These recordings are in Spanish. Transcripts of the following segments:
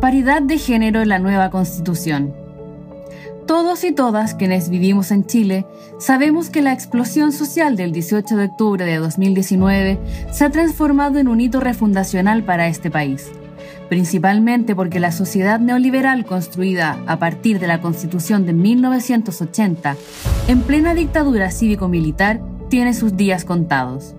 Paridad de género en la nueva constitución. Todos y todas quienes vivimos en Chile sabemos que la explosión social del 18 de octubre de 2019 se ha transformado en un hito refundacional para este país, principalmente porque la sociedad neoliberal construida a partir de la Constitución de 1980, en plena dictadura cívico-militar, tiene sus días contados.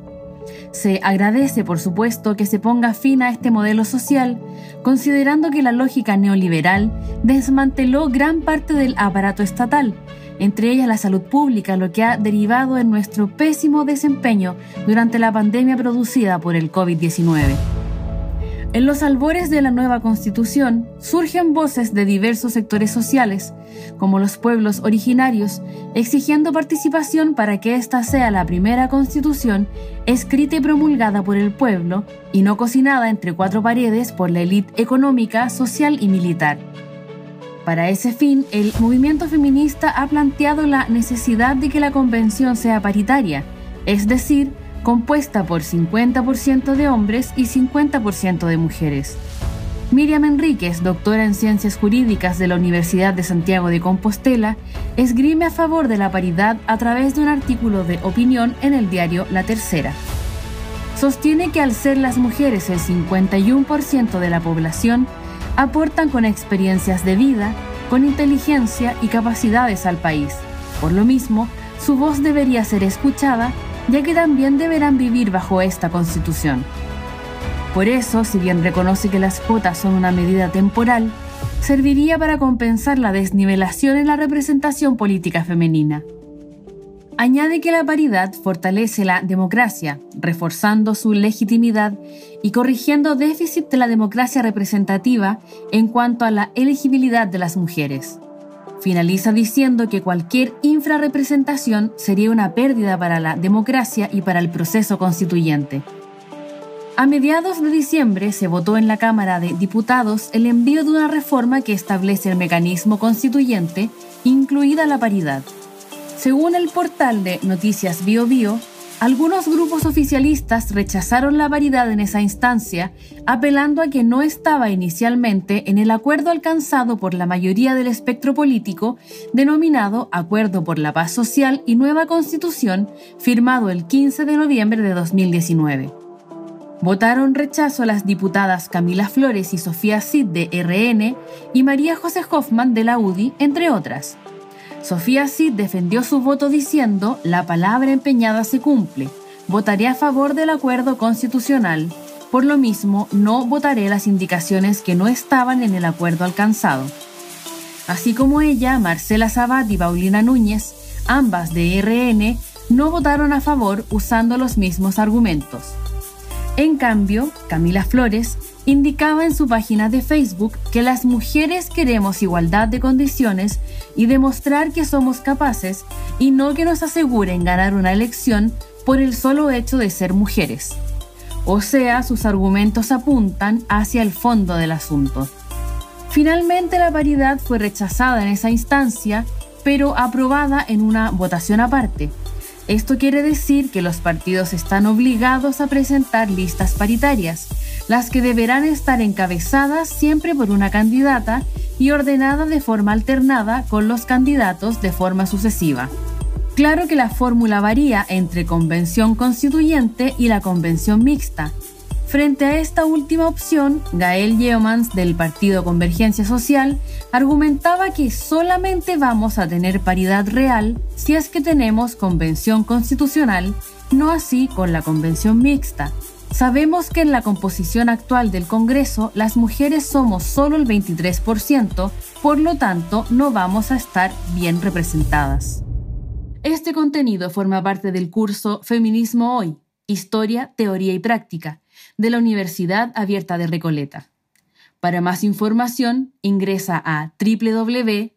Se agradece, por supuesto, que se ponga fin a este modelo social, considerando que la lógica neoliberal desmanteló gran parte del aparato estatal, entre ellas la salud pública, lo que ha derivado en nuestro pésimo desempeño durante la pandemia producida por el COVID-19. En los albores de la nueva constitución surgen voces de diversos sectores sociales, como los pueblos originarios, exigiendo participación para que ésta sea la primera constitución escrita y promulgada por el pueblo y no cocinada entre cuatro paredes por la élite económica, social y militar. Para ese fin, el movimiento feminista ha planteado la necesidad de que la convención sea paritaria, es decir, compuesta por 50% de hombres y 50% de mujeres. Miriam Enríquez, doctora en Ciencias Jurídicas de la Universidad de Santiago de Compostela, esgrime a favor de la paridad a través de un artículo de opinión en el diario La Tercera. Sostiene que al ser las mujeres el 51% de la población, aportan con experiencias de vida, con inteligencia y capacidades al país. Por lo mismo, su voz debería ser escuchada ya que también deberán vivir bajo esta constitución. Por eso, si bien reconoce que las cuotas son una medida temporal, serviría para compensar la desnivelación en la representación política femenina. Añade que la paridad fortalece la democracia, reforzando su legitimidad y corrigiendo déficit de la democracia representativa en cuanto a la elegibilidad de las mujeres. Finaliza diciendo que cualquier infrarrepresentación sería una pérdida para la democracia y para el proceso constituyente. A mediados de diciembre se votó en la Cámara de Diputados el envío de una reforma que establece el mecanismo constituyente, incluida la paridad. Según el portal de Noticias BioBio, algunos grupos oficialistas rechazaron la paridad en esa instancia, apelando a que no estaba inicialmente en el acuerdo alcanzado por la mayoría del espectro político, denominado Acuerdo por la Paz Social y Nueva Constitución, firmado el 15 de noviembre de 2019. Votaron rechazo las diputadas Camila Flores y Sofía Cid de RN y María José Hoffman de la UDI, entre otras. Sofía Cid defendió su voto diciendo, la palabra empeñada se cumple, votaré a favor del acuerdo constitucional, por lo mismo no votaré las indicaciones que no estaban en el acuerdo alcanzado. Así como ella, Marcela Sabat y Paulina Núñez, ambas de RN, no votaron a favor usando los mismos argumentos. En cambio, Camila Flores indicaba en su página de Facebook que las mujeres queremos igualdad de condiciones y demostrar que somos capaces y no que nos aseguren ganar una elección por el solo hecho de ser mujeres. O sea, sus argumentos apuntan hacia el fondo del asunto. Finalmente la paridad fue rechazada en esa instancia, pero aprobada en una votación aparte. Esto quiere decir que los partidos están obligados a presentar listas paritarias, las que deberán estar encabezadas siempre por una candidata y ordenada de forma alternada con los candidatos de forma sucesiva. Claro que la fórmula varía entre convención constituyente y la convención mixta. Frente a esta última opción, Gael Yeomans del Partido Convergencia Social argumentaba que solamente vamos a tener paridad real si es que tenemos convención constitucional, no así con la convención mixta, Sabemos que en la composición actual del Congreso las mujeres somos solo el 23%, por lo tanto no vamos a estar bien representadas. Este contenido forma parte del curso Feminismo Hoy, Historia, Teoría y Práctica, de la Universidad Abierta de Recoleta. Para más información, ingresa a www.uar.cl.